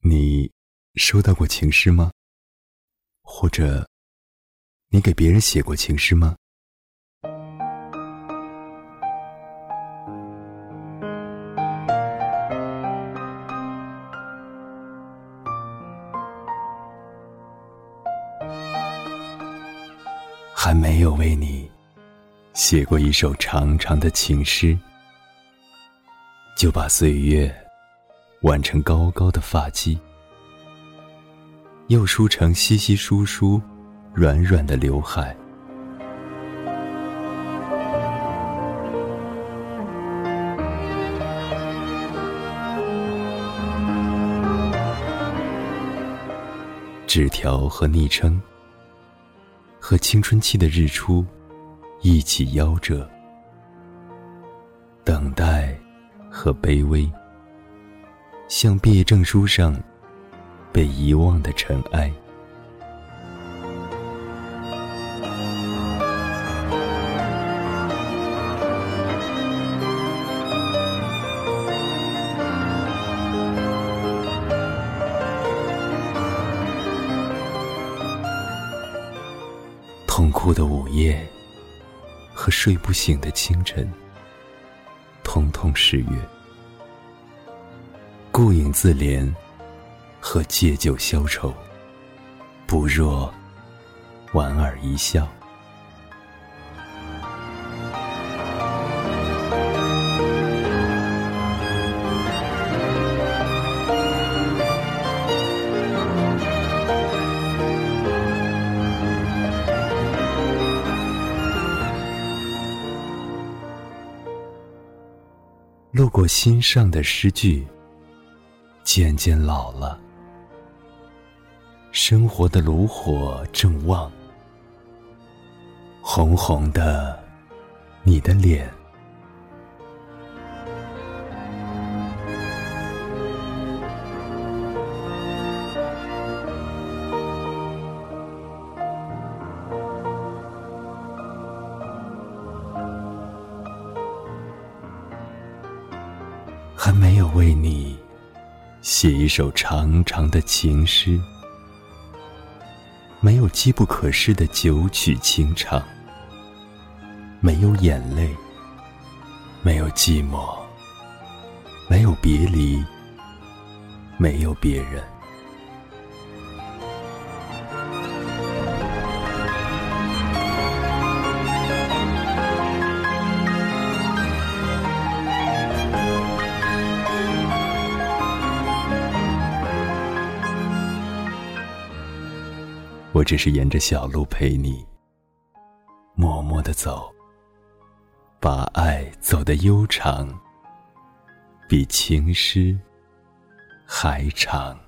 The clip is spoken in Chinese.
你收到过情诗吗？或者，你给别人写过情诗吗？还没有为你写过一首长长的情诗，就把岁月挽成高高的发髻，又梳成稀稀疏疏、软软的刘海。纸条和昵称。和青春期的日出一起夭折，等待和卑微，像毕业证书上被遗忘的尘埃。痛苦的午夜和睡不醒的清晨，通通是月。顾影自怜和借酒消愁，不若莞尔一笑。路过心上的诗句，渐渐老了。生活的炉火正旺，红红的，你的脸。还没有为你写一首长长的情诗，没有机不可失的九曲情长，没有眼泪，没有寂寞，没有别离，没有别人。我只是沿着小路陪你，默默的走，把爱走得悠长，比情诗还长。